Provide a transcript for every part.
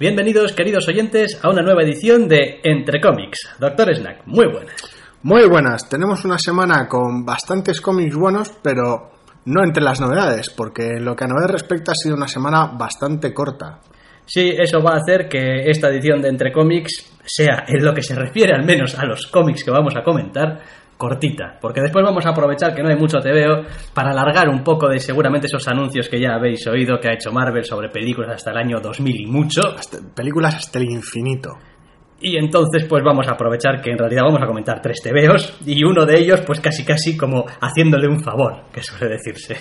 Bienvenidos, queridos oyentes, a una nueva edición de Entre Cómics. Doctor Snack, muy buenas. Muy buenas. Tenemos una semana con bastantes cómics buenos, pero no entre las novedades, porque lo que a novedades respecta ha sido una semana bastante corta. Sí, eso va a hacer que esta edición de Entre Cómics sea, en lo que se refiere al menos a los cómics que vamos a comentar, cortita, porque después vamos a aprovechar que no hay mucho TVO para alargar un poco de seguramente esos anuncios que ya habéis oído que ha hecho Marvel sobre películas hasta el año 2000 y mucho. películas hasta el infinito. Y entonces pues vamos a aprovechar que en realidad vamos a comentar tres TVOs y uno de ellos pues casi casi como haciéndole un favor, que suele decirse.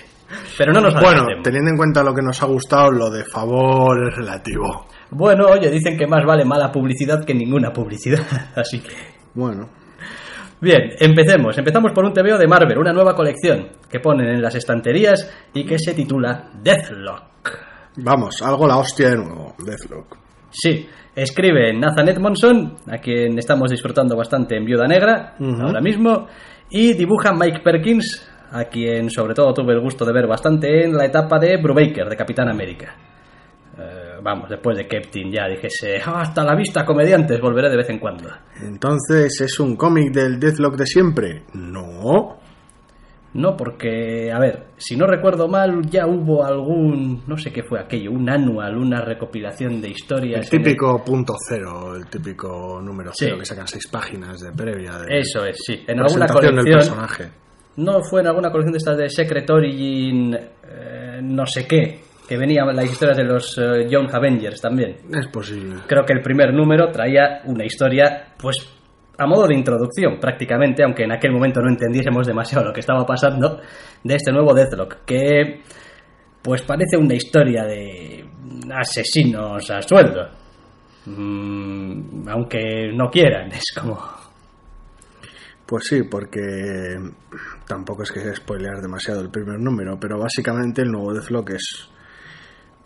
Pero no nos Bueno, teniendo en cuenta lo que nos ha gustado, lo de favor es relativo. Bueno, oye, dicen que más vale mala publicidad que ninguna publicidad, así que... Bueno, Bien, empecemos. Empezamos por un TVO de Marvel, una nueva colección que ponen en las estanterías y que se titula Deathlock. Vamos, algo la hostia de nuevo, Deathlock. Sí, escribe Nathan Edmondson, a quien estamos disfrutando bastante en Viuda Negra, ahora mismo, y dibuja Mike Perkins, a quien sobre todo tuve el gusto de ver bastante en la etapa de Brubaker, de Capitán América vamos, después de Captain ya dijese, ah, hasta la vista, comediantes, volveré de vez en cuando. Entonces, ¿es un cómic del Deathlock de siempre? No. No, porque, a ver, si no recuerdo mal, ya hubo algún, no sé qué fue aquello, un anual, una recopilación de historias. El típico punto cero, el típico número cero, que sacan seis páginas de previa. De Eso es, sí. En alguna colección. Del personaje. No fue en alguna colección de estas de Secret Origin, eh, no sé qué, que venían las historias de los eh, Young Avengers también. Es posible. Creo que el primer número traía una historia, pues, a modo de introducción, prácticamente, aunque en aquel momento no entendiésemos demasiado lo que estaba pasando, de este nuevo Deathlock, que, pues, parece una historia de asesinos a sueldo. Mm, aunque no quieran, es como... Pues sí, porque tampoco es que spoilear demasiado el primer número, pero básicamente el nuevo Deathlock es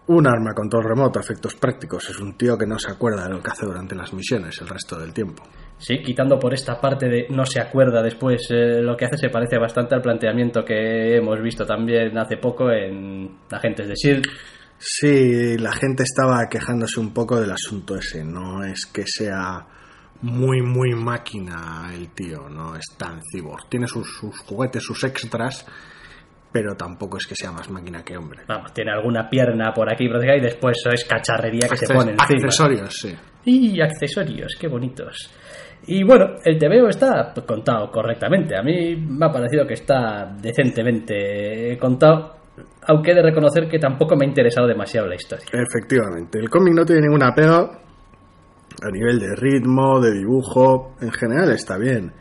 un arma control remoto, efectos prácticos. Es un tío que no se acuerda de lo que hace durante las misiones el resto del tiempo. Sí, quitando por esta parte de no se acuerda después, eh, lo que hace se parece bastante al planteamiento que hemos visto también hace poco en Agentes de SHIELD. Sí, la gente estaba quejándose un poco del asunto ese. No es que sea muy, muy máquina el tío, no es tan cyborg. Tiene sus, sus juguetes, sus extras pero tampoco es que sea más máquina que hombre. Vamos, tiene alguna pierna por aquí y después es cacharrería que se pone encima. Accesorios, sí. Y accesorios, qué bonitos. Y bueno, el TVO está contado correctamente. A mí me ha parecido que está decentemente contado, aunque he de reconocer que tampoco me ha interesado demasiado la historia. Efectivamente, el cómic no tiene ninguna pega a nivel de ritmo, de dibujo, en general está bien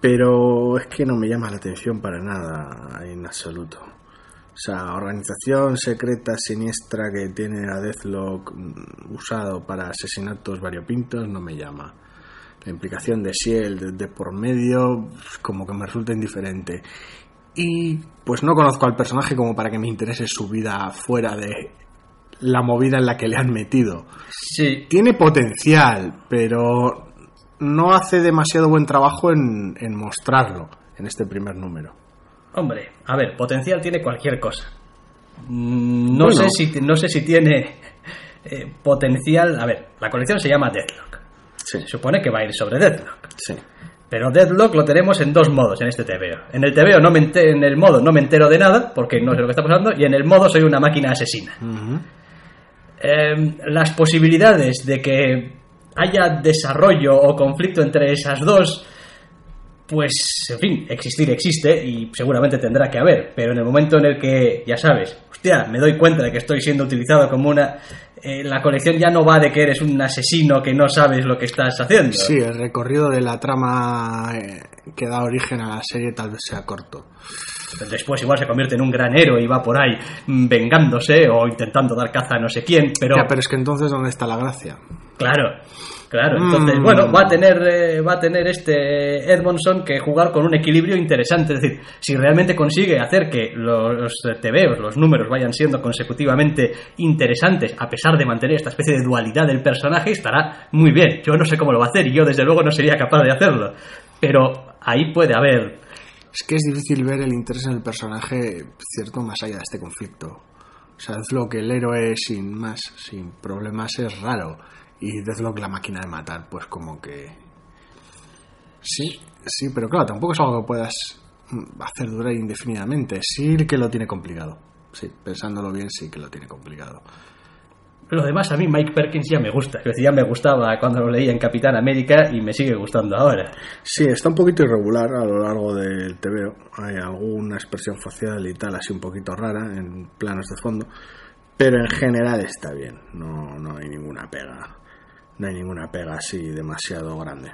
pero es que no me llama la atención para nada en absoluto. O sea, organización secreta siniestra que tiene a Deathlock mm, usado para asesinatos variopintos no me llama. La implicación de Shield de por medio como que me resulta indiferente. Y pues no conozco al personaje como para que me interese su vida fuera de la movida en la que le han metido. Sí. Tiene potencial, pero no hace demasiado buen trabajo en, mostrarlo en este primer número. Hombre, a ver, potencial tiene cualquier cosa. Mm, no, sé, si, no sé si tiene eh, potencial. A ver, la colección se llama Deadlock. Se supone que va a ir sobre Deadlock. Sí. Pero Deadlock lo tenemos en dos modos en este TVO. En el TVO no me en el modo no me entero de nada, porque no sé lo que está pasando, y en el modo soy una máquina asesina. Em, las posibilidades de que haya desarrollo o conflicto entre esas dos, pues, en fin, existir existe y seguramente tendrá que haber, pero en el momento en el que, ya sabes, hostia, me doy cuenta de que estoy siendo utilizado como una eh, la colección ya no va de que eres un asesino que no sabes lo que estás haciendo. Sí, el recorrido de la trama eh, que da origen a la serie tal vez sea corto. Después igual se convierte en un gran héroe y va por ahí mm, vengándose o intentando dar caza a no sé quién, pero... Ya, pero es que entonces ¿dónde está la gracia? Claro, claro. Entonces, Mm. bueno, va a tener eh, va a tener este Edmondson que jugar con un equilibrio interesante. Es decir, si realmente consigue hacer que los TVOs, los números vayan siendo consecutivamente interesantes, a pesar de mantener esta especie de dualidad del personaje, estará muy bien. Yo no sé cómo lo va a hacer y yo desde luego no sería capaz de hacerlo. Pero ahí puede haber Es que es difícil ver el interés en el personaje cierto más allá de este conflicto. O sea, Deathlock, el héroe sin más, sin problemas, es raro. Y Deathlock, la máquina de matar, pues como que... Sí, sí, pero claro, tampoco es algo que puedas mm, hacer durar indefinidamente. Sí que lo tiene complicado. Sí, pensándolo bien, sí que lo tiene complicado. Lo demás a mí Mike Perkins ya me gusta. Es decir, ya me gustaba cuando lo leía en Capitán América y me sigue gustando ahora. Sí, está un poquito irregular a lo largo del TVO. Hay alguna expresión facial y tal, así un poquito rara en planos de fondo. Pero en general está bien. No, no hay ninguna pega. No hay ninguna pega así demasiado grande.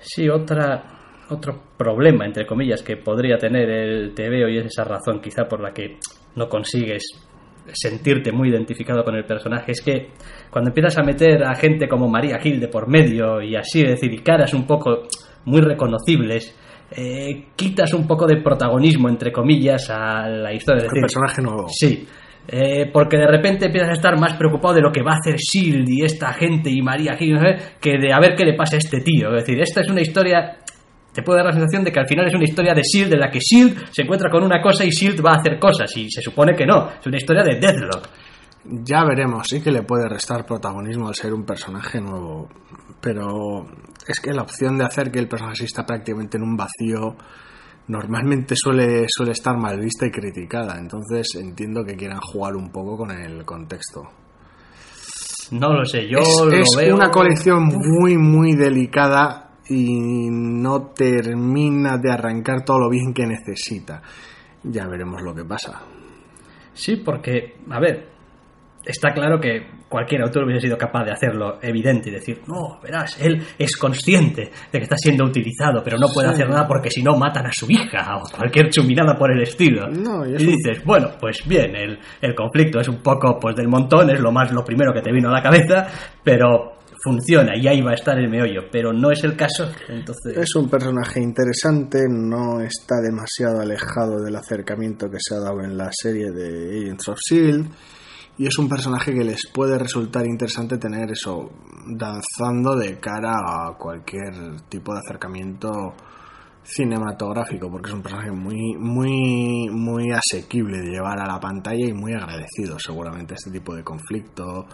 Sí, otra, otro problema, entre comillas, que podría tener el TVO y es esa razón quizá por la que no consigues sentirte muy identificado con el personaje es que cuando empiezas a meter a gente como María Gil de por medio y así, es decir, y caras un poco muy reconocibles, eh, quitas un poco de protagonismo, entre comillas, a la historia. Es El decir, personaje nuevo. Sí, eh, porque de repente empiezas a estar más preocupado de lo que va a hacer Shield y esta gente y María Gil que de a ver qué le pasa a este tío. Es decir, esta es una historia. Te puede dar la sensación de que al final es una historia de Shield en la que Shield se encuentra con una cosa y Shield va a hacer cosas. Y se supone que no. Es una historia de Deadlock. Ya veremos, sí que le puede restar protagonismo al ser un personaje nuevo. Pero es que la opción de hacer que el personaje está prácticamente en un vacío normalmente suele, suele estar mal vista y criticada. Entonces entiendo que quieran jugar un poco con el contexto. No lo sé, yo es lo es veo. una colección muy, muy delicada y no termina de arrancar todo lo bien que necesita. Ya veremos lo que pasa. Sí, porque, a ver, está claro que cualquier autor hubiese sido capaz de hacerlo evidente y decir, no, verás, él es consciente de que está siendo utilizado, pero no puede Sí. hacer nada porque si no matan a su hija o cualquier chuminada por el estilo. No, y y dices, bueno, pues bien, el, el conflicto es un poco pues del montón, es lo más lo primero que te vino a la cabeza, pero funciona y ahí va a estar el meollo, pero no es el caso, entonces... Es un personaje interesante, no está demasiado alejado del acercamiento que se ha dado en la serie de Agents of Shield. Y es un personaje que les puede resultar interesante tener eso danzando de cara a cualquier tipo de acercamiento cinematográfico, porque es un personaje muy, muy, muy asequible de llevar a la pantalla y muy agradecido seguramente este tipo de conflicto.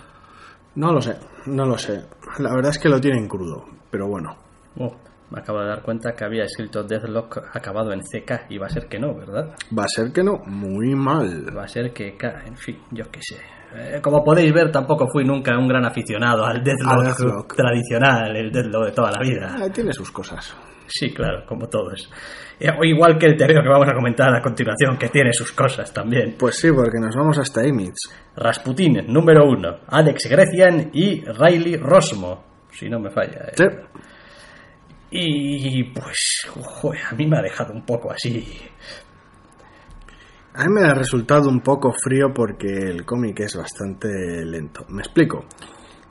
No lo sé, no lo sé. La verdad es que lo tienen crudo, pero bueno. Oh, me acabo de dar cuenta que había escrito Deathlock acabado en CK y va a ser que no, ¿verdad? Va a ser que no, muy mal. Va a ser que, K, en fin, yo qué sé. Eh, como podéis ver, tampoco fui nunca un gran aficionado al Deathlock, Deathlock. tradicional, el Deathlock de toda la vida. Ah, tiene sus cosas. Sí, claro, como todos. Eh, o igual que el terreno que vamos a comentar a continuación, que tiene sus cosas también. Pues sí, porque nos vamos hasta Image. Rasputin, número uno. Alex Grecian y Riley Rosmo, si no me falla. eh. Sí. Y pues, joder, a mí me ha dejado un poco así. A mí me ha resultado un poco frío porque el cómic es bastante lento. Me explico.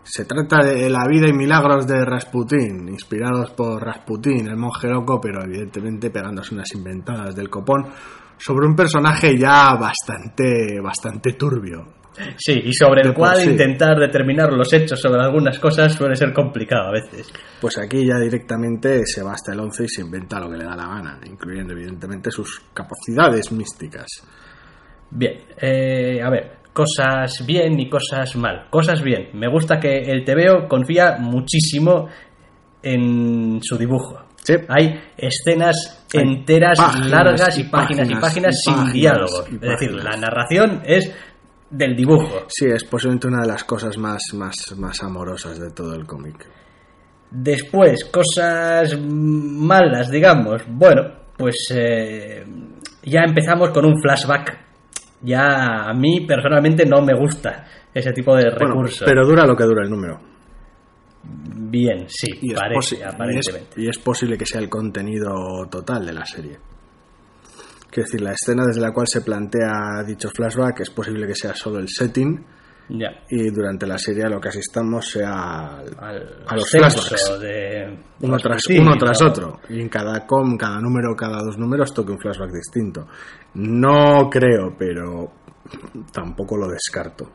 Se trata de la vida y milagros de Rasputin, inspirados por Rasputin, el monje loco, pero evidentemente pegándose unas inventadas del copón, sobre un personaje ya bastante, bastante turbio. Sí, y sobre el cual sí. intentar determinar los hechos sobre algunas cosas suele ser complicado a veces. Pues aquí ya directamente se va hasta el 11 y se inventa lo que le da la gana, incluyendo evidentemente sus capacidades místicas. Bien, eh, a ver, cosas bien y cosas mal. Cosas bien, me gusta que el TVO confía muchísimo en su dibujo. Sí. Hay escenas Hay enteras, páginas largas y y páginas y páginas sin páginas diálogo. Es decir, la narración es del dibujo. Sí, es posiblemente una de las cosas más, más, más amorosas de todo el cómic. Después, cosas malas, digamos. Bueno, pues eh, ya empezamos con un flashback. Ya a mí personalmente no me gusta. ese tipo de Bueno, recursos. pero dura lo que dura el número. Bien, sí, Y es, parece, posi- y es- aparentemente. y es posible que sea el contenido total de la serie. Quiero decir, la escena desde la cual se plantea dicho flashback es posible que sea solo el setting Y durante la serie lo que asistamos sea al- Al a los flashbacks. de uno tras, otro. Y en cada com, cada número, cada dos números toque un flashback distinto. No creo, pero tampoco lo descarto.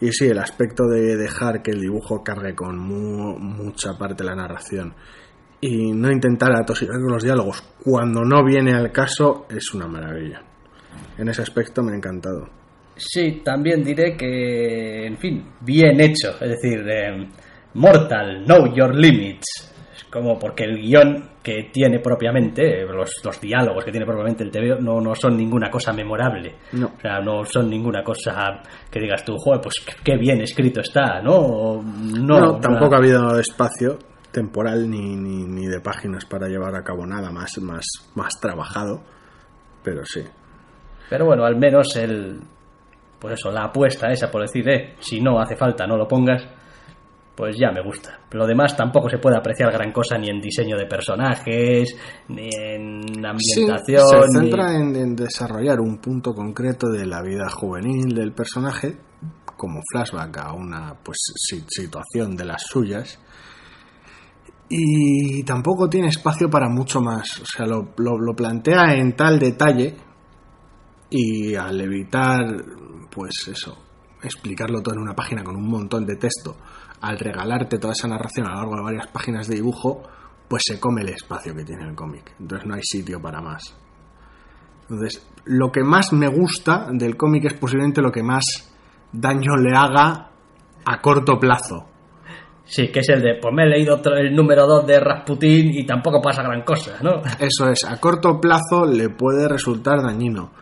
Y sí, el aspecto de dejar que el dibujo cargue con mu- mucha parte de la narración y no intentar atosigar con los diálogos cuando no viene al caso es una maravilla. En ese aspecto me ha encantado. Sí, también diré que, en fin, bien hecho. Es decir, eh, Mortal, Know Your Limits. Como porque el guion que tiene propiamente, eh, los, los diálogos que tiene propiamente el TV no, no son ninguna cosa memorable. No. O sea, no son ninguna cosa que digas tú, joder, pues qué- bien escrito está, ¿no? No, No, tampoco una- ha habido espacio temporal ni, ni, ni de páginas para llevar a cabo nada más, más, más trabajado, pero sí. Pero bueno, al menos el. Pues eso, la apuesta esa por decir, eh, si no hace falta, no lo pongas, pues ya me gusta. Lo demás tampoco se puede apreciar gran cosa ni en diseño de personajes, ni en Sí, ambientación. se ni- centra en, en desarrollar un punto concreto de la vida juvenil del personaje como flashback a una pues si- situación de las suyas y tampoco tiene espacio para mucho más o sea lo, lo- lo plantea en tal detalle y al evitar pues eso explicarlo todo en una página con un montón de texto. Al regalarte toda esa narración a lo largo de varias páginas de dibujo pues se come el espacio que tiene el cómic. Entonces no hay sitio para más. Entonces lo que más me gusta del cómic es posiblemente lo que más daño le haga a corto plazo. Sí, que es el de, pues me he leído otro- el número 2 de Rasputin y tampoco pasa gran cosa, ¿no? Eso es, a corto plazo le puede resultar dañino,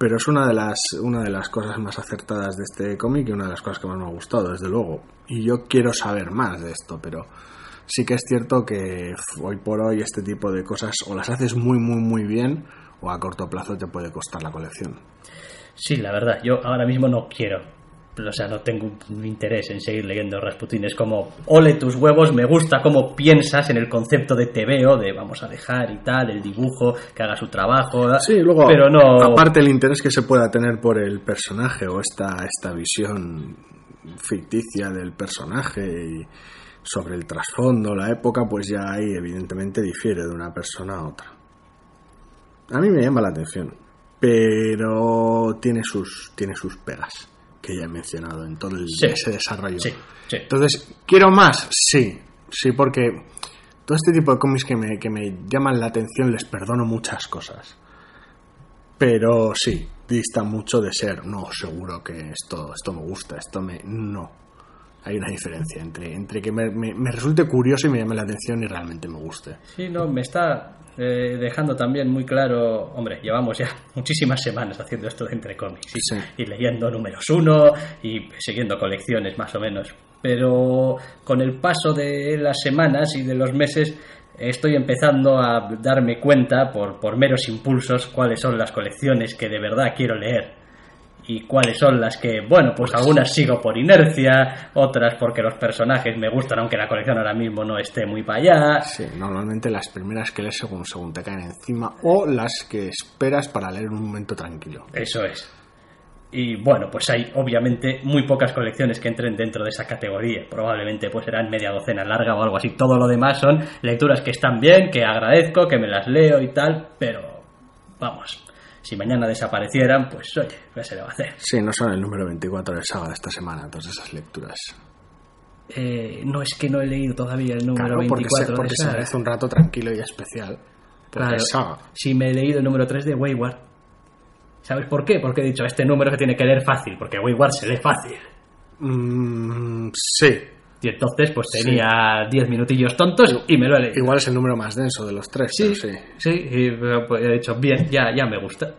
pero es una de las, una de las cosas más acertadas de este cómic y una de las cosas que más me ha gustado, desde luego. Y yo quiero saber más de esto, pero sí que es cierto que hoy por hoy este tipo de cosas o las haces muy, muy, muy bien o a corto plazo te puede costar la colección. Sí, la verdad, yo ahora mismo no quiero. O sea, no tengo un interés en seguir leyendo Rasputin. Es como, ole tus huevos, me gusta cómo piensas en el concepto de TVO, de vamos a dejar y tal, el dibujo, que haga su trabajo. Sí, luego, pero no. aparte el interés que se pueda tener por el personaje o esta, esta visión ficticia del personaje y sobre el trasfondo, la época, pues ya ahí evidentemente difiere de una persona a otra. A mí me llama la atención, pero tiene sus, tiene sus pegas, que ya he mencionado en todo el- Sí. ese desarrollo. Sí, sí. Entonces, ¿quiero más? Sí, sí, porque todo este tipo de cómics que me, que me llaman la atención les perdono muchas cosas. Pero sí, dista mucho de ser, no, seguro que esto, esto me gusta, esto me... No. Hay una diferencia entre, entre que me, me- me resulte curioso y me llame la atención y realmente me guste. Sí, no, me está eh, dejando también muy claro, hombre, llevamos ya muchísimas semanas haciendo esto de entre cómics y, Sí. y leyendo números uno y siguiendo colecciones más o menos. Pero con el paso de las semanas y de los meses estoy empezando a darme cuenta por, por meros impulsos cuáles son las colecciones que de verdad quiero leer y cuáles son las que, bueno, pues algunas sigo por inercia, otras porque los personajes me gustan, aunque la colección ahora mismo no esté muy para allá. Sí, normalmente las primeras que lees según, según te caen encima o las que esperas para leer en un momento tranquilo. Eso es. Y bueno, pues hay obviamente muy pocas colecciones que entren dentro de esa categoría. Probablemente pues serán media docena larga o algo así. Todo lo demás son lecturas que están bien, que agradezco, que me las leo y tal, pero vamos, si mañana desaparecieran, pues oye, ¿qué se le va a hacer? Sí, no son el número 24 del saga de esta semana, todas esas lecturas. Eh, no es que no he leído todavía el número Claro, porque, 24 se, de porque se Saga. merece un rato tranquilo y especial. Porque Claro, es saga. si me he leído el número 3 de Wayward. ¿Sabes por qué? Porque he dicho, este número se tiene que leer fácil, porque Wayward se lee fácil. Mm, sí, Y entonces, pues tenía 10 minutillos tontos y me lo he leído. igual es el número más denso de los tres. Sí, sí. sí, y pues, he dicho, bien, ya, ya me gusta.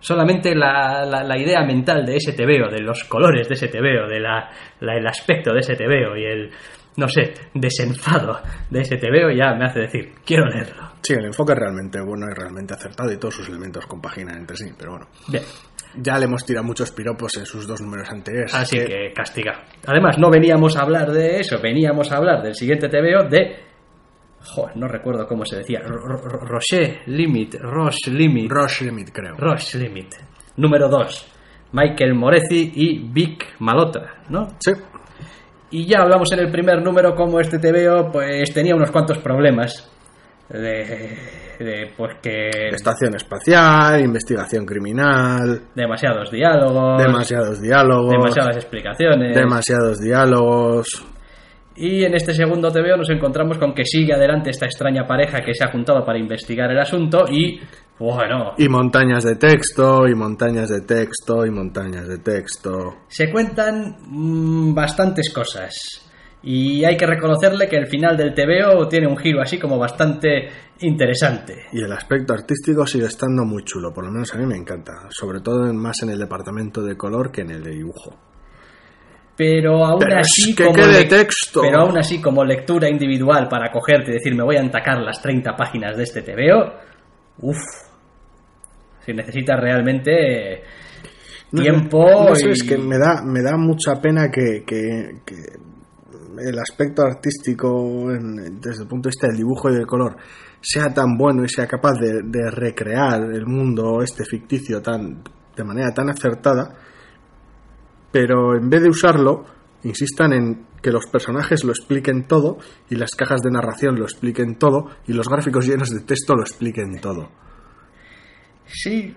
Solamente la, la, la idea mental de ese TVO, de los colores de ese TVO, de la, la- el aspecto de ese TVO y el, no sé, desenfado de ese TVO ya me hace decir, quiero leerlo. Sí, el enfoque es realmente bueno y realmente acertado y todos sus elementos compaginan entre sí, pero bueno. Bien, Ya le hemos tirado muchos piropos en sus dos números anteriores. Así que castiga. Además, no veníamos a hablar de eso, veníamos a hablar del siguiente TVO de. Joder, no recuerdo cómo se decía. Ro- Ro- Rocher Limit, Roche Limit. Rush Limit, creo. Roche Limit. Número 2. Michael Morezi y Vic Malotra, ¿no? Sí. Y ya hablamos en el primer número como este TVO pues tenía unos cuantos problemas. De, de pues que Estación espacial, investigación criminal, demasiados diálogos, demasiados diálogos, demasiadas explicaciones. demasiados diálogos. Y en este segundo TVO nos encontramos con que sigue adelante esta extraña pareja que se ha juntado para investigar el asunto y, bueno, Y montañas de texto, y montañas de texto, y montañas de texto. se cuentan mm, bastantes cosas. Y hay que reconocerle que el final del TVO tiene un giro así como bastante interesante. Y el aspecto artístico sigue estando muy chulo, por lo menos a mí me encanta. Sobre todo más en el departamento de color que en el de dibujo. Pero aún Pero así es que como texto. Pero aún así como lectura individual para cogerte y decir me voy a entacar las 30 páginas de este TVO, uff. Si necesitas realmente No, tiempo no sé, y- es que me da, me da mucha pena que, que- que el aspecto artístico en- desde el punto de vista del dibujo y del color sea tan bueno y sea capaz de, de recrear el mundo este ficticio tan de manera tan acertada, pero en vez de usarlo, insistan en que los personajes lo expliquen todo y las cajas de narración lo expliquen todo y los gráficos llenos de texto lo expliquen todo Sí,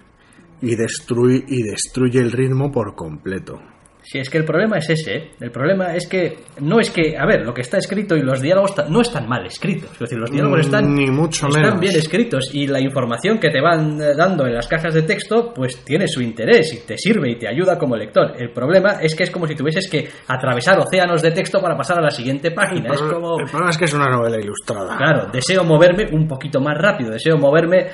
y destruye, y destruye el ritmo por completo. Sí, es que el problema es ese. ¿eh? El problema es que no es que, a ver, lo que está escrito y los diálogos no están mal escritos. Es decir, los diálogos Mm, están, ni mucho están menos. bien escritos y la información que te van eh, dando en las cajas de texto, pues tiene su interés y te sirve y te ayuda como lector. El problema es que es como si tuvieses que atravesar océanos de texto para pasar a la siguiente página. Es como, El problema es que es una novela ilustrada. claro, deseo moverme un poquito más rápido, deseo moverme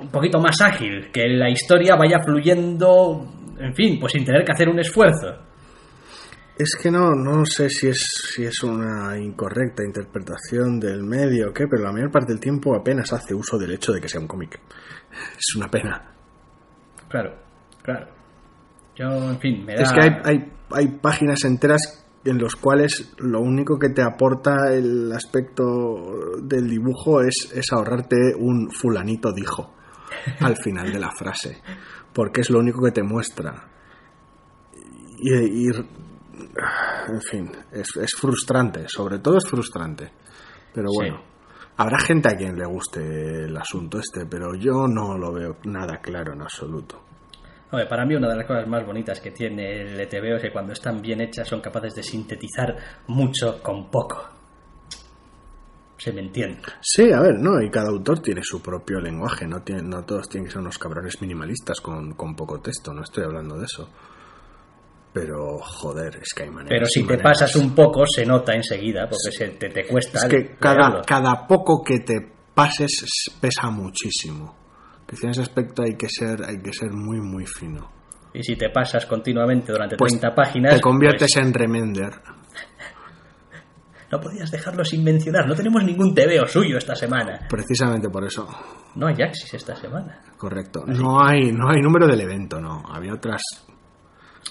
un poquito más ágil, que la historia vaya fluyendo, en fin, pues sin tener que hacer un esfuerzo. Es que no, no sé si es, si es una incorrecta interpretación del medio o qué, pero la mayor parte del tiempo apenas hace uso del hecho de que sea un cómic. Es una pena. Claro, claro. Yo, en fin, me da... Es que hay, hay, hay páginas enteras en los cuales lo único que te aporta el aspecto del dibujo es, es ahorrarte un fulanito dijo al final de la frase, porque es lo único que te muestra. Y, y- en fin, es, es frustrante, sobre todo es frustrante. Pero Sí. bueno, habrá gente a quien le guste el asunto este, pero yo no lo veo nada claro en absoluto. Para mí una de las cosas más bonitas que tiene el ETV es que cuando están bien hechas son capaces de sintetizar mucho con poco. Se me entiende. Sí, a ver, no, y cada autor tiene su propio lenguaje, no, tiene, no todos tienen que ser unos cabrones minimalistas con, con poco texto, no estoy hablando de eso. Pero, joder, es que hay maneras. Pero si te maneras. pasas un poco se nota enseguida porque se te, te cuesta. Es que cada, cada poco que te pases es- pesa muchísimo. Que en ese aspecto hay que ser, hay que ser muy, muy fino. Y si te pasas continuamente durante Pues 30 páginas. te conviertes pues, en remender. No podías dejarlo sin mencionar. No tenemos ningún TVO suyo esta semana. Precisamente por eso. No hay Axis esta semana. Correcto. No hay, no hay número del evento, no. Había otras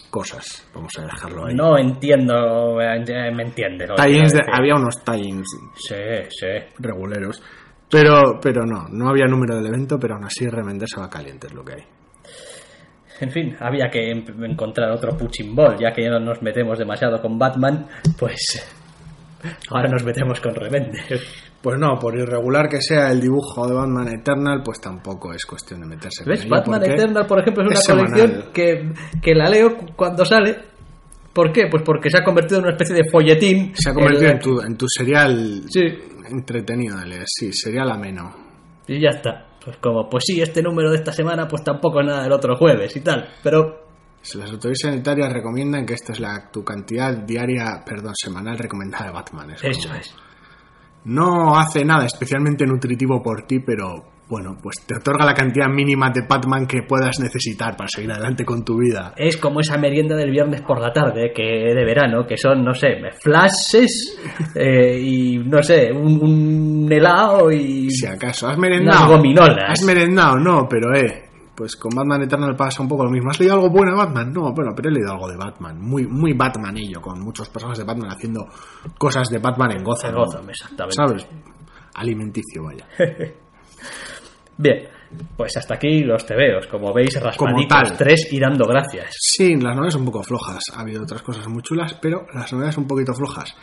cosas. Vamos a dejarlo ahí. No entiendo. eh, Me entiende. lo que Tie-ins quiero de- decir. había unos tie-ins Sí, sí. reguleros. Pero, pero no, no había número del evento, pero aún así remender se va caliente, es lo que hay. En fin, había que em- encontrar otro punching ball, ya que ya no nos metemos demasiado con Batman, pues ahora nos metemos con Remender. Pues no, por irregular que sea el dibujo de Batman Eternal, pues tampoco es cuestión de meterse ¿Ves? con ello, Batman Eternal, por ejemplo, es una es colección que, que la leo cu- cuando sale. ¿Por qué? Pues porque se ha convertido en una especie de folletín. Se ha convertido en tu, en tu serial Sí. entretenido de leer, sí, serial ameno. Y ya está. Pues como, pues sí, este número de esta semana, pues tampoco es nada del otro jueves y tal. Pero Las autoridades sanitarias recomiendan que esta es la tu cantidad diaria, perdón, semanal recomendada de Batman. Es eso como- es. No hace nada especialmente nutritivo por ti, pero bueno, pues te otorga la cantidad mínima de Batman que puedas necesitar para seguir adelante con tu vida. Es como esa merienda del viernes por la tarde, que de verano, que son, no sé, flashes eh, y, no sé, un, un helado y... Si acaso, ¿has Unas merendado? gominolas. ¿Has merendado? No, pero eh, Pues con Batman Eternal pasa un poco lo mismo. ¿Has leído algo bueno de Batman? No, bueno, pero he leído algo de Batman. Muy, muy Batmanillo, con muchos personajes de Batman haciendo cosas de Batman en Gotham. En Gotham, exactamente. ¿Sabes? Alimenticio, vaya. Bien, pues hasta aquí los tebeos. Como veis, raspaditos tres y dando gracias. Sí, las novelas son un poco flojas. Ha habido otras cosas muy chulas, pero las novelas un poquito flojas.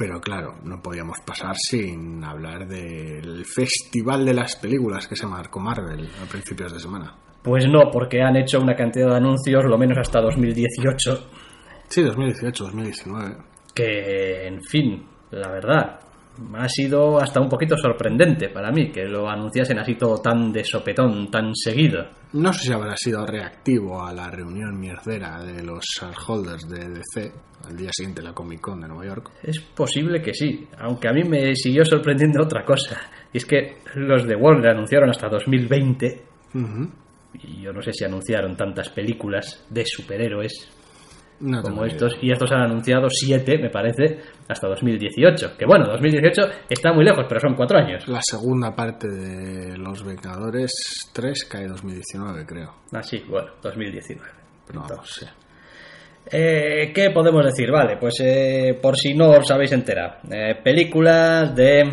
Pero claro, no podíamos pasar sin hablar del festival de las películas que se marcó Marvel a principios de semana. Pues no, porque han hecho una cantidad de anuncios, lo menos hasta 2018, Sí, 2018, 2019. que, en fin, la verdad, ha sido hasta un poquito sorprendente para mí que lo anunciasen así todo tan de sopetón, tan seguido. No sé si habrá sido reactivo a la reunión mierdera de los shareholders de DC al día siguiente de la Comic Con de Nueva York. Es posible que sí, aunque a mí me siguió sorprendiendo otra cosa. Y es que los de Warner anunciaron hasta 2020, Ujú. y yo no sé si anunciaron tantas películas de superhéroes No como estos, y estos han anunciado siete, me parece, hasta 2018. Que bueno, 2018 está muy lejos, pero son cuatro años. La segunda parte de Los Vengadores 3 cae 2019, creo. Ah, sí, bueno, 2019. Pero vamos, Entonces, eh, ¿Qué podemos decir? Vale, pues eh, por si no os habéis enterado. Eh, películas de...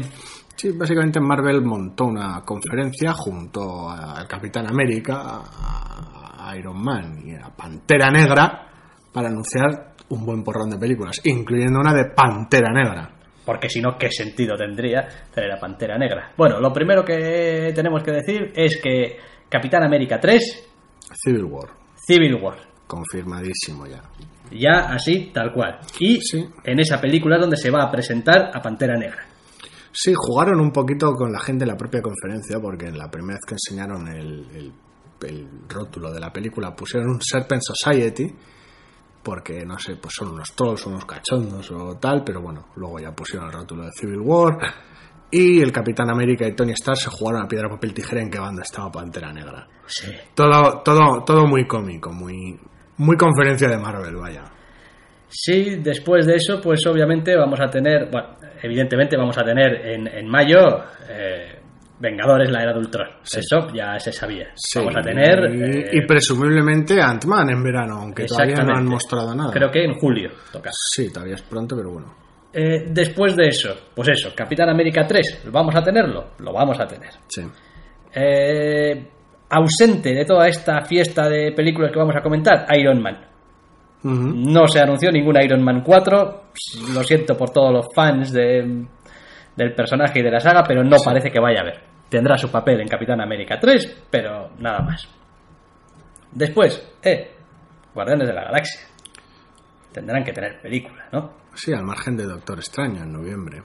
Sí, básicamente Marvel montó una conferencia junto al Capitán América, a a Iron Man y a Pantera Negra para anunciar un buen porrón de películas, incluyendo una de Pantera Negra. Porque si no, ¿qué sentido tendría tener a Pantera Negra? Bueno, lo primero que tenemos que decir es que Capitán América 3, Civil War, Civil War. confirmadísimo ya. Ya así, tal cual. Y Sí. en esa película es donde se va a presentar a Pantera Negra. Sí, jugaron un poquito con la gente en la propia conferencia, porque en la primera vez que enseñaron el, el- el rótulo de la película pusieron un Serpent Society, porque no sé, pues son unos trolls, unos cachondos o tal, pero bueno, luego ya pusieron el rótulo de Civil War. Y el Capitán América y Tony Stark se jugaron a piedra, papel, tijera en qué banda estaba Pantera Negra. Sí. Todo, todo, todo muy cómico, muy, muy conferencia de Marvel, vaya. Sí, después de eso, pues obviamente vamos a tener, bueno, evidentemente vamos a tener en, en mayo eh, Vengadores, la era de Ultron. Eso ya se sabía. Sí, Vamos a tener... Y, eh, y presumiblemente Ant-Man en verano, aunque todavía no han mostrado nada. Creo que en julio toca. Sí, todavía es pronto, pero bueno. Eh, después de eso, pues eso, Capitán América 3, ¿vamos a tenerlo? Lo vamos a tener. Sí. Eh, ausente de toda esta fiesta de películas que vamos a comentar, Iron Man. No se anunció ningún Iron Man 4. Lo siento por todos los fans de- del personaje y de la saga, pero no parece que vaya a haber. Tendrá su papel en Capitán América 3, pero nada más. Después, eh, Guardianes de la Galaxia. Tendrán que tener película, ¿no? Sí, al margen de Doctor Extraño en noviembre.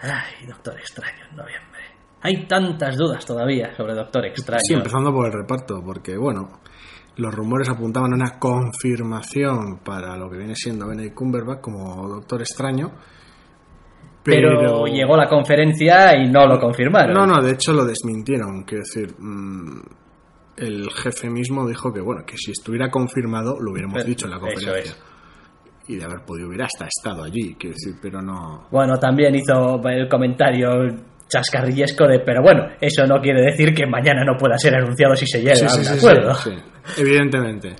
Ay, Doctor Extraño en noviembre. Hay tantas dudas todavía sobre Doctor Extraño. Sí, empezando por el reparto, porque bueno, los rumores apuntaban a una confirmación para lo que viene siendo Benedict Cumberbatch como Doctor Extraño. Pero... llegó la conferencia y no lo confirmaron. No, no, de hecho lo desmintieron. Quiero decir, mm, el jefe mismo dijo que bueno, que si estuviera confirmado lo hubiéramos Eh, dicho en la eso conferencia. es. Y de haber podido hubiera hasta estado allí, quiero decir, pero no. Bueno, también hizo el comentario chascarrillesco de, pero bueno, eso no quiere decir que mañana no pueda ser anunciado si se llega Sí, a un sí, acuerdo. sí. Evidentemente.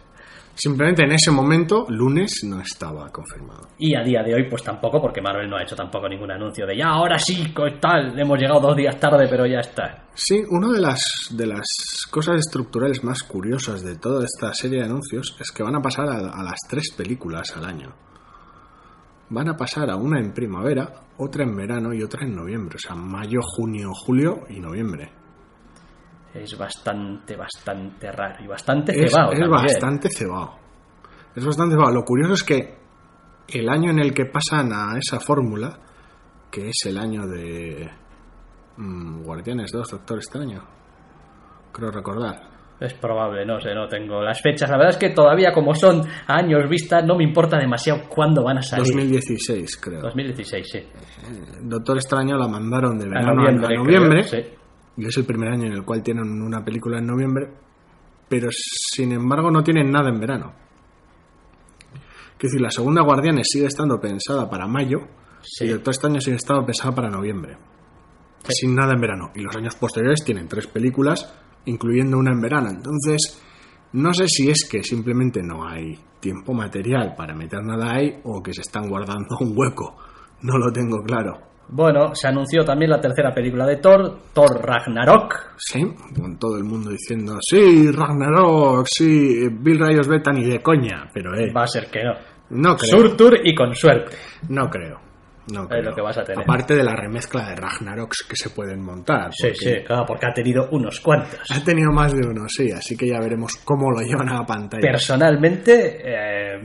Simplemente en ese momento, lunes, no estaba confirmado. Y a día de hoy, pues tampoco, porque Marvel no ha hecho tampoco ningún anuncio de ya, ahora sí, tal, hemos llegado dos días tarde, pero ya está. Sí, una de las, de las cosas estructurales más curiosas de toda esta serie de anuncios es que van a pasar a, a las tres películas al año. Van a pasar a una en primavera, otra en verano y otra en noviembre. O sea, mayo, junio, julio y noviembre. Es bastante, bastante raro y bastante Es, cebado. es también. bastante cebado. Es bastante cebado. Lo curioso es que el año en el que pasan a esa fórmula, que es el año de mm, Guardianes 2, Doctor Extraño, creo recordar. Es probable, no sé, no tengo las fechas. La verdad es que todavía, como son años vista, no me importa demasiado cuándo van a salir. 2016, creo. 2016, sí. Doctor Extraño la mandaron de verano a noviembre. a noviembre, creo, sí. Y es el primer año en el cual tienen una película en noviembre, pero sin embargo no tienen nada en verano. Quiero decir, la segunda Guardianes sigue estando pensada para mayo Sí. y Doctor Extraño sigue estando pensada para noviembre. Sin nada en verano. Y los años posteriores tienen tres películas incluyendo una en verano. Entonces, no sé si es que simplemente no hay tiempo material para meter nada ahí o que se están guardando un hueco. No lo tengo claro. Bueno, se anunció también la tercera película de Thor, Thor Ragnarok. Sí, con todo el mundo diciendo, sí, Ragnarok, sí, Bill Rayos Beta ni de coña, pero eh, Va a ser que no. no creo. Surtur y con suerte. No creo. No Es creo. lo que vas a tener. Aparte de la remezcla de Ragnaroks que se pueden montar. Sí, sí, claro, porque ha tenido unos cuantos. Ha tenido más de uno, sí, así que ya veremos cómo lo llevan a la pantalla. Personalmente, eh,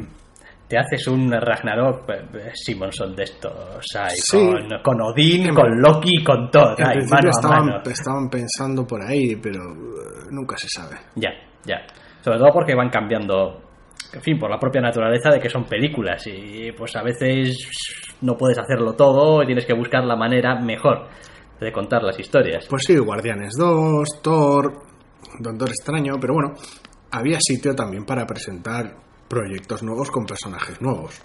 te haces un Ragnarok eh, Simonson de estos, ahí, Sí. con, con Odín, con Loki, con todo, ahí, mano a estaban, mano. estaban pensando por ahí, pero eh, nunca se sabe. Ya, ya. Sobre todo porque van cambiando, en fin, por la propia naturaleza de que son películas y pues a veces no puedes hacerlo todo y tienes que buscar la manera mejor de contar las historias. Pues sí, Guardianes 2, Thor, Doctor Extraño, pero bueno, había sitio también para presentar proyectos nuevos con personajes nuevos.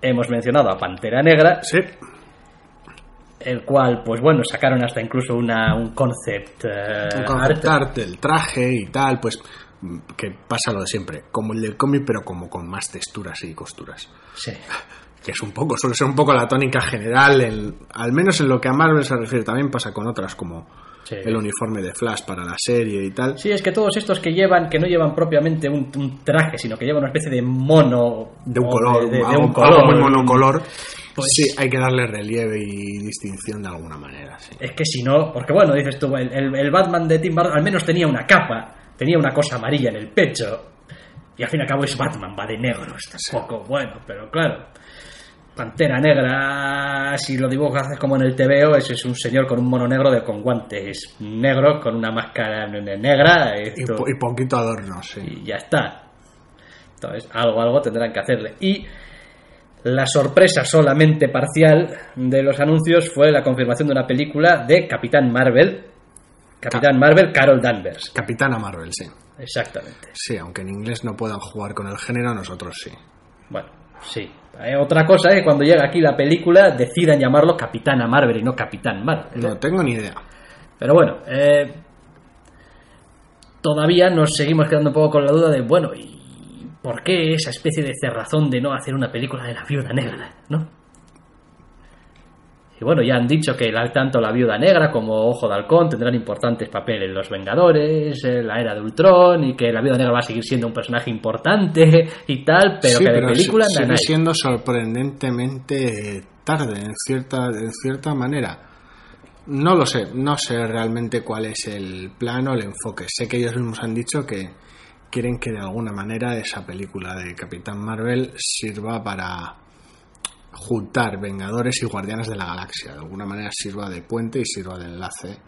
Hemos mencionado a Pantera Negra, Sí, el cual, pues bueno, sacaron hasta incluso una, un concept, eh, un concept art. art del traje y tal, pues mm, que pasa lo de siempre, como el del cómic, pero como con más texturas y costuras. Sí. Que es un poco, suele ser un poco la tónica general, en- al menos en lo que a Marvel se refiere, también pasa con otras como Sí. el uniforme de Flash para la serie y tal. Sí, es que todos estos que llevan, que no llevan propiamente un, un traje, sino que llevan una especie de mono. de un color, de, un color. algo muy monocolor, Pues- sí, hay que darle relieve y distinción de alguna manera. sí. Es que si no, porque bueno, dices tú, el, el- el Batman de Tim Burton al menos tenía una capa, tenía una cosa amarilla en el pecho, y al fin y al cabo es Batman, va de negro, está Sí. poco bueno, pero claro. Pantera negra, si lo dibujas como en el TVO, ese es un señor con un mono negro de con guantes negros, con una máscara negra, esto- y poquito adorno, sí. y ya está. Entonces, algo, algo tendrán que hacerle. Y la sorpresa solamente parcial de los anuncios fue la confirmación de una película de Capitán Marvel. Capitán Marvel, Carol Danvers. Capitana Marvel, sí. Exactamente. Sí, aunque en inglés no puedan jugar con el género, nosotros sí. Bueno, sí. Eh, otra cosa es que cuando llega aquí la película decidan llamarlo Capitana Marvel y no Capitán Marvel. No tengo ni idea. Pero bueno, eh, todavía nos seguimos quedando un poco con la duda de, bueno, ¿y por qué esa especie de cerrazón de no hacer una película de la viuda negra? ¿No? Y bueno, ya han dicho que la- tanto la viuda negra como Ojo de Halcón tendrán importantes papeles en Los Vengadores, en la era de Ultron, y que la viuda negra va a seguir siendo un personaje importante y tal, pero Sí, que de película si- sigue siendo sorprendentemente tarde, en cierta, en cierta manera. No lo sé, no sé realmente cuál es el plan o el enfoque. Sé que ellos mismos han dicho que quieren que de alguna manera esa película de Capitán Marvel sirva para juntar Vengadores y Guardianes de la Galaxia. De alguna manera sirva de puente y sirva de enlace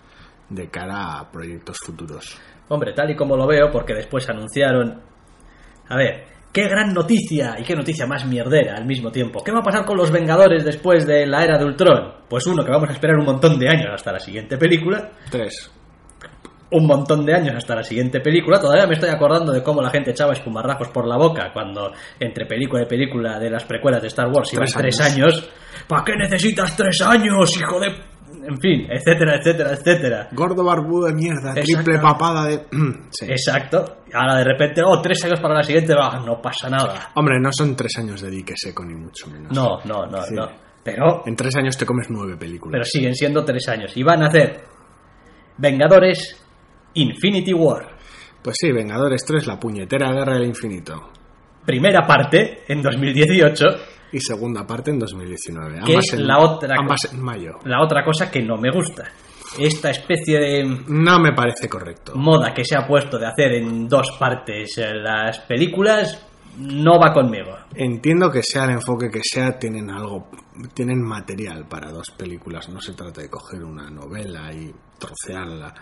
de cara a proyectos futuros. Hombre, tal y como lo veo, porque después anunciaron. A ver, qué gran noticia y qué noticia más mierdera al mismo tiempo. ¿Qué va a pasar con los Vengadores después de la era de Ultron? Pues uno, que vamos a esperar un montón de años hasta la siguiente película. Tres. Un montón de años hasta la siguiente película. Todavía me estoy acordando de cómo la gente echaba espumarrajos por la boca cuando entre película y película de las precuelas de Star Wars iban Tres años. ¿Para qué necesitas tres años, hijo de.? En fin, etcétera, etcétera, etcétera. Gordo barbudo de mierda, triple papada de... Sí. Exacto. Ahora de repente, oh, tres años para la siguiente, no pasa nada. Hombre, no son tres años de dique seco, ni mucho menos. No, no, no, Sí. no. Pero, En tres años te comes nueve películas. pero siguen siendo tres años. Y van a hacer Vengadores Infinity War. Pues sí, Vengadores 3, la puñetera guerra del infinito. Primera parte en 2018. Y segunda parte en 2019. Que es la otra ambas en mayo. La otra cosa que no me gusta. Esta especie de No me parece correcto. moda que se ha puesto de hacer en dos partes las películas no va conmigo. Entiendo que sea el enfoque que sea, tienen algo, tienen material para dos películas. No se trata de coger una novela y trocearla.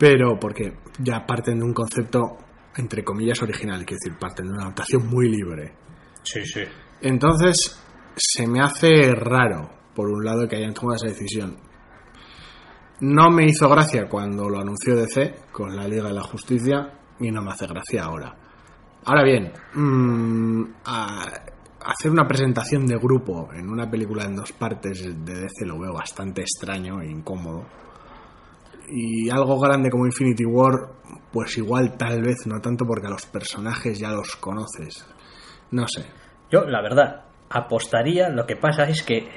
Pero porque ya parten de un concepto, entre comillas, original. Quiero decir, parten de una adaptación muy libre. Sí, sí. Entonces, se me hace raro, por un lado, que hayan tomado esa decisión. No me hizo gracia cuando lo anunció DC con la Liga de la Justicia y no me hace gracia ahora. Ahora bien, mm, a- hacer una presentación de grupo en una película en dos partes de DC lo veo bastante extraño e incómodo. Y algo grande como Infinity War, pues igual tal vez no tanto porque a los personajes ya los conoces. No sé. Yo, la verdad, apostaría, lo que pasa es que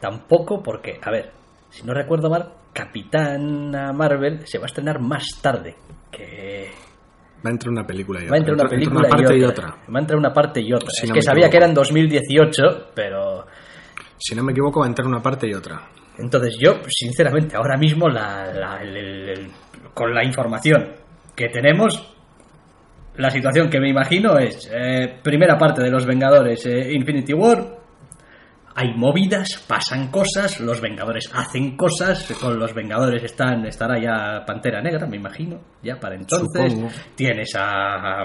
tampoco porque, a ver, si no recuerdo mal, Capitana Marvel se va a estrenar más tarde que... Va entre una película y otra. Va entre una entre película una parte y, y otra. Va entre una parte y otra. Si es no que sabía equivoco. que eran 2018, pero... Si no me equivoco, va entre una parte y otra. Entonces yo, sinceramente, ahora mismo, la, la- el- el- el- con la información que tenemos, la situación que me imagino es, eh, primera parte de los Vengadores, eh, Infinity War, hay movidas, pasan cosas, los Vengadores hacen cosas, con los Vengadores están estará ya Pantera Negra, me imagino, ya para entonces. Supongo. Tienes a, a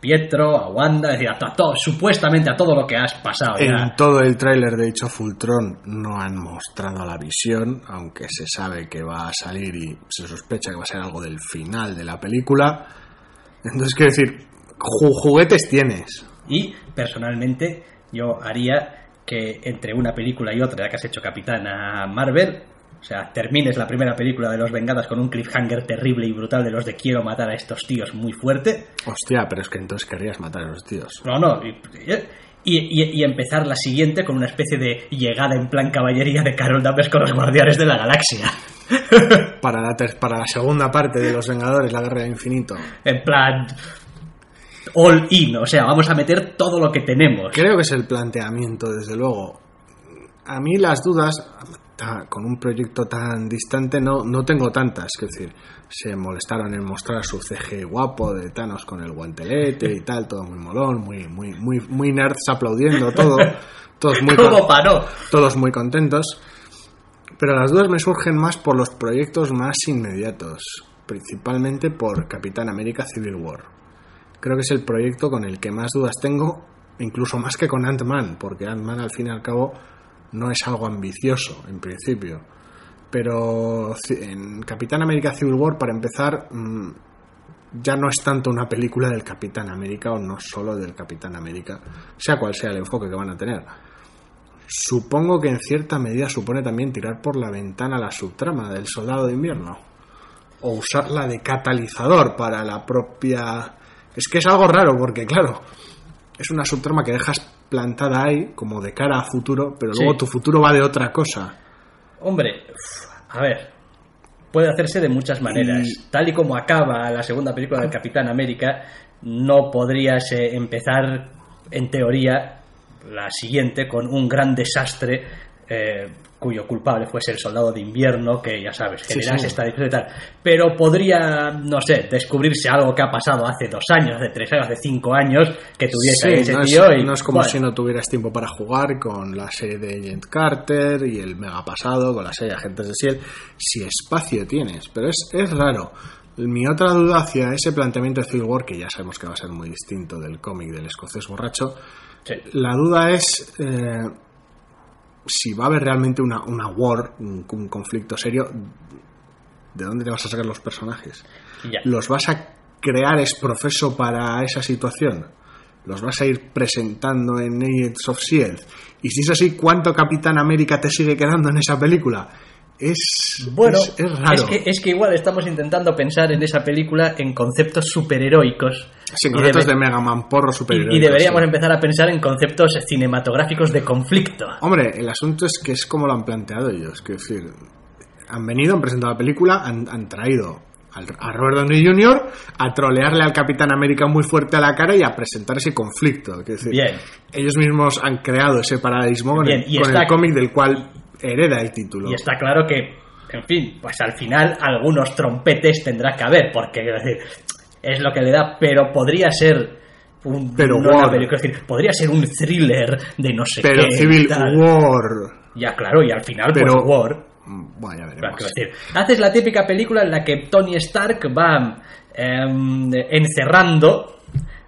Pietro, a Wanda, es decir, a, to- a todo, supuestamente a todo lo que has pasado ya. En todo el tráiler de Age of Ultron no han mostrado la visión, aunque se sabe que va a salir y se sospecha que va a ser algo del final de la película. Entonces, quiero decir, ju- juguetes tienes. Y personalmente yo haría que entre una película y otra, ya que has hecho Capitana Marvel, o sea, termines la primera película de Los Vengadas con un cliffhanger terrible y brutal de los de quiero matar a estos tíos muy fuerte. Hostia, pero es que entonces querrías matar a los tíos. No, no. Y, y- y empezar la siguiente con una especie de llegada en plan caballería de Carol Danvers con los Guardianes de la Galaxia. Para la, ter- para la segunda parte de Los Vengadores, la Guerra del Infinito. En plan... All in, o sea, vamos a meter todo lo que tenemos. Creo que es el planteamiento, desde luego. A mí las dudas, con un proyecto tan distante, no, no tengo tantas. Es decir, se molestaron en mostrar su CG guapo de Thanos con el guantelete y tal, todo muy molón, muy, muy, muy, muy nerds aplaudiendo todo. Todos muy, ¿Cómo con- paró? todos muy contentos. Pero las dudas me surgen más por los proyectos más inmediatos, principalmente por Capitán América Civil War. Creo que es el proyecto con el que más dudas tengo, incluso más que con Ant-Man, porque Ant-Man al fin y al cabo no es algo ambicioso en principio. Pero en Capitán América Civil War, para empezar, mm, ya no es tanto una película del Capitán América o no solo del Capitán América, sea cual sea el enfoque que van a tener. Supongo que en cierta medida supone también tirar por la ventana la subtrama del Soldado de Invierno. O usarla de catalizador para la propia... Es que es algo raro porque, claro, es una subtrama que dejas plantada ahí como de cara a futuro, pero luego Sí. tu futuro va de otra cosa. Hombre, a ver, puede hacerse de muchas maneras. Y- Tal y como acaba la segunda película del Capitán América, no podrías eh, empezar, en teoría, la siguiente con un gran desastre eh, cuyo culpable fuese el soldado de invierno, que ya sabes, Sí, generas sí. esta discusión y tal. Pero podría, no sé, descubrirse algo que ha pasado hace dos años, hace tres años, hace cinco años, que tuviese Sí, ese no, es, y, no es como bueno, si no tuvieras tiempo para jugar con la serie de Agent Carter y el mega pasado, con la serie de Agentes de S.H.I.E.L.D. Si espacio tienes, pero es, es raro. Mi otra duda hacia ese planteamiento de Civil War, que ya sabemos que va a ser muy distinto del cómic del escocés borracho, sí. la duda es eh, si va a haber realmente una, una war, un, un conflicto serio, ¿de dónde te vas a sacar los personajes? Ya. ¿Los vas a crear es profeso para esa situación? ¿Los vas a ir presentando en Agents of S.H.I.E.L.D.? Y si es así, ¿cuánto Capitán América te sigue quedando en esa película? Es, Bueno, es, es raro. que, es que igual estamos intentando pensar en esa película en conceptos superheroicos. Sí, conceptos de Mega Man porro superior. y, deberíamos empezar a pensar en conceptos cinematográficos de conflicto. Hombre, el asunto es que es como lo han planteado ellos. Que decir, han venido, han presentado la película, han, han traído al- a Robert Downey Jr. a trolearle al Capitán América muy fuerte a la cara y a presentar ese conflicto. Que decir, Bien. Ellos mismos han creado ese paradigma con, el cómic del cual hereda el título. Y está claro que, en fin, pues al final algunos trompetes tendrá que haber, porque es lo que le da, pero podría ser un, Pero no War. película, decir, podría ser un thriller de no sé Pero qué. Civil tal. War. Ya, claro, y al final, Pero- pues War. Mm, Bueno, ya veremos. decir, haces la típica película en la que Tony Stark va em, encerrando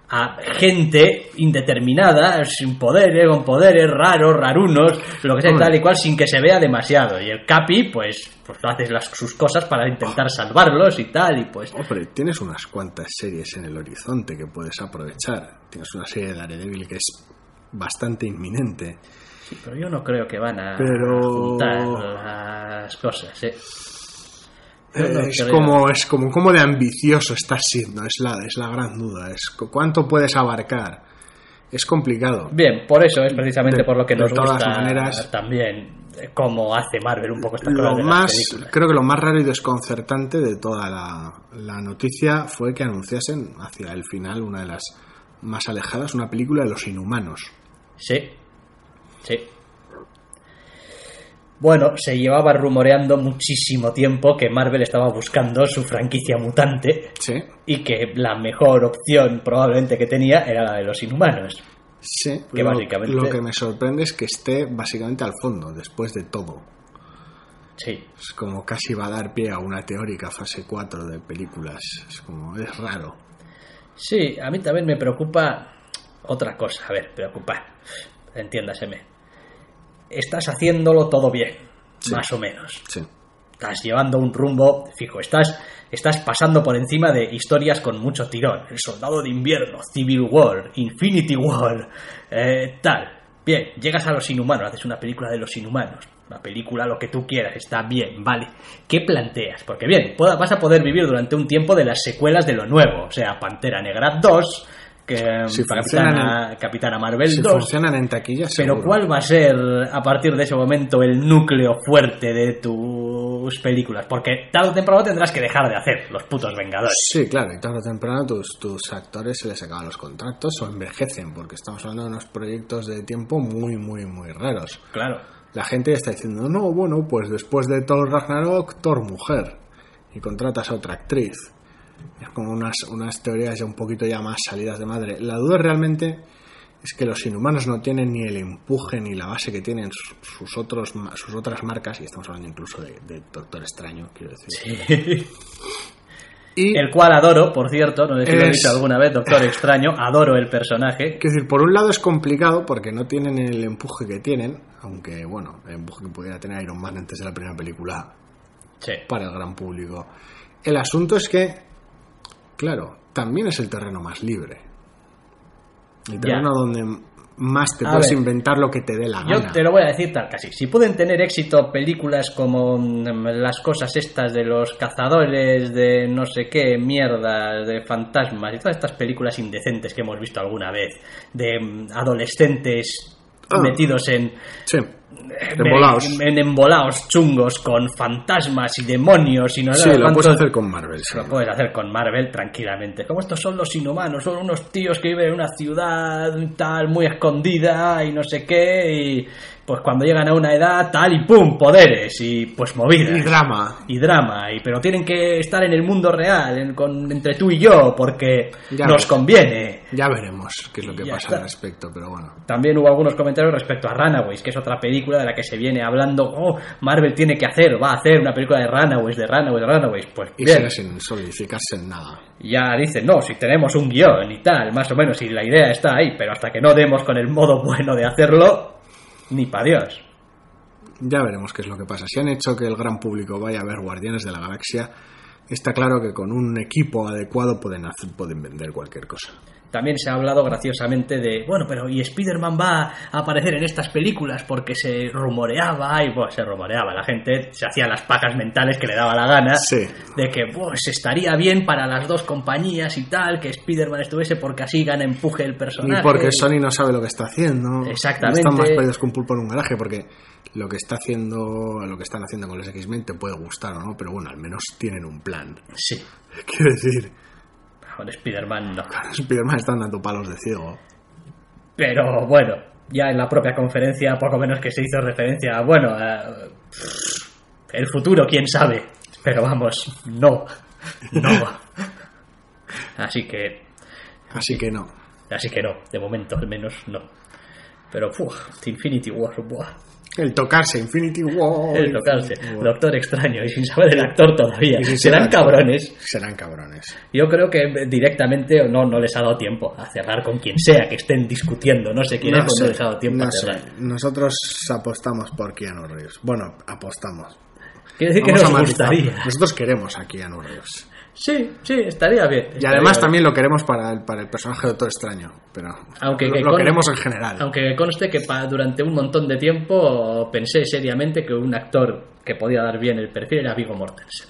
a gente indeterminada, sin poderes, con poderes raros, rarunos, lo que sea, tal y cual, sin que se vea demasiado. Y el Capi, pues, pues hace las, sus cosas para intentar salvarlos y tal, y pues... Hombre, tienes unas cuantas series en el horizonte que puedes aprovechar. Tienes una serie de Daredevil que es bastante inminente. Sí, pero yo no creo que van a Pero- juntar las cosas, ¿eh? No es creo. como es como cómo de ambicioso estás siendo, es la es la gran duda, es cu- cuánto puedes abarcar. Es complicado. Bien, por eso es precisamente De- por lo que de nos todas gusta maneras- también eh, cómo hace Marvel un poco cosas Lo más, creo que lo más raro y desconcertante de toda la, la noticia fue que anunciasen hacia el final una de las más alejadas, una película de los inhumanos. Sí, sí. Bueno, se llevaba rumoreando muchísimo tiempo que Marvel estaba buscando su franquicia mutante Sí, y que la mejor opción probablemente que tenía era la de los inhumanos. sí. Que lo, básicamente- lo que me sorprende es que esté básicamente al fondo, después de todo. Sí, Es como casi va a dar pie a una teórica fase 4 de películas. Es como, es raro. Sí, a mí también me preocupa otra cosa. A ver, preocupar. Entiéndaseme. Estás haciéndolo todo bien, Sí. más o menos. Sí. Estás llevando un rumbo fijo. Estás, estás pasando por encima de historias con mucho tirón. El Soldado de Invierno, Civil War, Infinity War, eh, tal. Bien, llegas a los inhumanos, haces una película de los inhumanos. Una película, lo que tú quieras, está bien, vale. ¿Qué planteas? Porque bien, vas a poder vivir durante un tiempo de las secuelas de lo nuevo. O sea, Pantera Negra 2, que, Si Capitana, funcionan Capitana Marvel Si 2. funcionan en taquilla, Pero seguro. ¿cuál va a ser a partir de ese momento el núcleo fuerte de tus películas? Porque tarde o temprano tendrás que dejar de hacer los putos Vengadores. Sí, claro, y tarde o temprano tus, tus actores se les acaban los contratos o envejecen, porque estamos hablando de unos proyectos de tiempo muy, muy, muy raros. Claro. La gente está diciendo, no, bueno, pues después de Thor Ragnarok, Thor mujer, y contratas a otra actriz. Es como unas, unas teorías ya un poquito ya más salidas de madre. La duda realmente es que los inhumanos no tienen ni el empuje ni la base que tienen sus, otros, sus otras marcas, y estamos hablando incluso de, de Doctor Extraño, quiero decir. Y, El cual adoro, por cierto, no sé si lo he dicho alguna vez, Doctor Extraño, adoro el personaje. Quiero decir, por un lado es complicado porque no tienen el empuje que tienen, aunque bueno, el empuje que pudiera tener Iron Man antes de la primera película Sí. para el gran público. El asunto es que, claro, también es el terreno más libre. El terreno donde más te A puedes ver, inventar lo que te dé la Yo gana. te lo voy a decir tal casi. Si pueden tener éxito películas como mm, las cosas estas de los cazadores de no sé qué mierda, de fantasmas y todas estas películas indecentes que hemos visto alguna vez, de mm, adolescentes Ah. metidos en, Sí, embolados. en embolaos chungos con fantasmas y demonios y no Sí, lo cuántos- puedes hacer con Marvel. sí. lo puedes hacer con Marvel tranquilamente. Como estos son los inhumanos, son unos tíos que viven en una ciudad tal, muy escondida y no sé qué, y pues cuando llegan a una edad tal y pum, poderes y pues movidas. Y drama. Y drama, y, pero tienen que estar en el mundo real, en- con, entre tú y yo, porque Ya nos ves. conviene. Ya veremos qué es lo que Ya pasa está. al respecto, pero bueno. También hubo algunos comentarios respecto a Runaways, que es otra película de la que se viene hablando, oh, Marvel tiene que hacer, va a hacer una película de Runaways, de Runaways, de Runaways. Pues Y bien, sin solidificarse en nada. ya dicen, no, si tenemos un guion y tal, más o menos, y la idea está ahí, pero hasta que no demos con el modo bueno de hacerlo, ni para Dios. Ya veremos qué es lo que pasa. Si han hecho que el gran público vaya a ver Guardianes de la Galaxia, está claro que con un equipo adecuado pueden, hacer- pueden vender cualquier cosa. También se ha hablado graciosamente de, bueno, pero ¿y Spider-Man va a aparecer en estas películas? Porque se rumoreaba, y bueno, se rumoreaba, la gente se hacía las pajas mentales que le daba la gana, Sí. de que, pues, estaría bien para las dos compañías y tal, que Spider-Man estuviese porque así gana empuje el personaje. Ni porque Sony no sabe lo que está haciendo. Exactamente. Están más perdidos que un pulpo en un garaje, porque lo que está haciendo, lo que están haciendo con los X-Men te puede gustar o no, pero bueno, al menos tienen un plan. Sí, Quiero decir, con Spider-Man no. Spider-Man están dando palos de ciego. Pero bueno, ya en la propia conferencia, poco menos que se hizo referencia a, bueno, el futuro, quién sabe. Pero vamos, no, no. Así que, Así que no. así que no, de momento al menos no. Pero, uff, Infinity War, buah, El tocarse, Infinity War. el tocarse, War. Doctor Extraño, y sin saber el actor todavía. Serán cabrones. Serán cabrones. Yo creo que directamente no, no les ha dado tiempo a cerrar con quien sea que estén discutiendo. No sé quién es, No pero sé, no les ha dado tiempo no a sé. cerrar. Nosotros apostamos por Keanu Reeves. Bueno, apostamos. Quiere decir que nos gustaría. Nosotros queremos a Keanu Reeves. Sí, sí, estaría bien. Y además bien. también lo queremos para el, para el personaje de Doctor Extraño. Pero Aunque lo, que lo con- queremos en general. Aunque conste que pa- durante un montón de tiempo pensé seriamente que un actor que podía dar bien el perfil era Vigo Mortensen.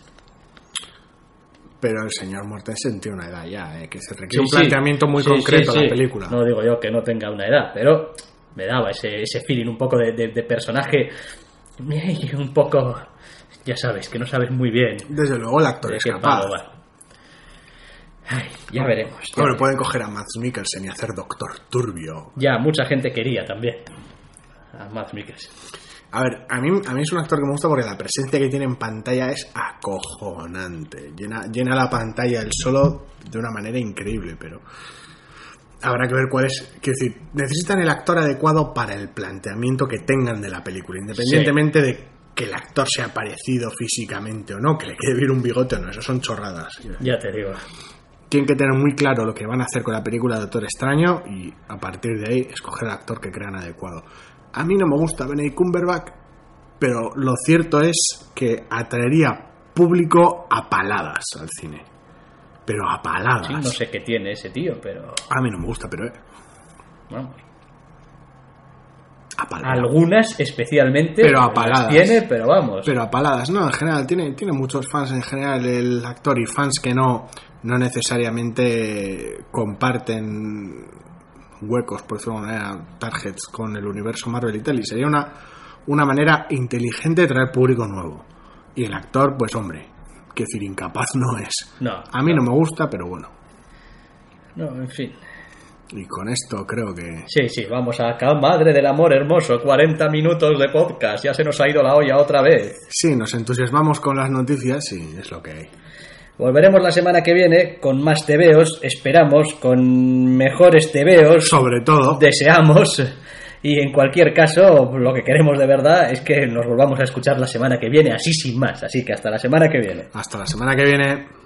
Pero el señor Mortensen tiene una edad ya, ¿eh? que se requiere un Sí, sí. planteamiento muy Sí, concreto sí. la película. No digo yo que no tenga una edad, pero me daba ese, ese feeling un poco de, de- de personaje un poco, ya sabes, que no sabes muy bien Desde luego el actor de es capaz. palo. Ay, ya veremos. Ya, Hombre, pueden coger a Mads Mikkelsen y hacer Doctor Turbio. Ya, mucha gente quería también a Matt Mikkelsen. A ver, a mí, a mí es un actor que me gusta porque la presencia que tiene en pantalla es acojonante. Llena, llena la pantalla él solo de una manera increíble, pero habrá que ver cuál es. Quiero decir, necesitan el actor adecuado para el planteamiento que tengan de la película, independientemente de que el actor sea parecido físicamente o no, que le quede bien un bigote o no, eso son chorradas. Ya te digo. Tienen que tener muy claro lo que van a hacer con la película de Doctor Extraño y a partir de ahí escoger al actor que crean adecuado. A mí no me gusta Benedict Cumberbatch, pero lo cierto es que atraería público a paladas al cine. Pero a paladas. Sí, no sé qué tiene ese tío, pero A mí no me gusta, pero eh, vamos. a paladas. Algunas especialmente Pero a paladas. tiene, pero vamos. Pero a paladas, no, en general, tiene, tiene muchos fans en general el actor y fans que no, no necesariamente comparten huecos, por decirlo de manera, targets con el universo Marvel y tal, y sería una, una manera inteligente de traer público nuevo. Y el actor, pues hombre, que decir, incapaz no es. No, A mí no me gusta, pero bueno. No, en fin. Y con esto creo que... Sí, sí, vamos acá. Madre del amor hermoso, 40 minutos de podcast. Ya se nos ha ido la olla otra vez. Sí, nos entusiasmamos con las noticias y es lo que hay. Volveremos la semana que viene con más tebeos, esperamos, con mejores tebeos, Sobre todo... deseamos. Y en cualquier caso, lo que queremos de verdad es que nos volvamos a escuchar la semana que viene, así sin más. Así que hasta la semana que viene. Hasta la semana que viene.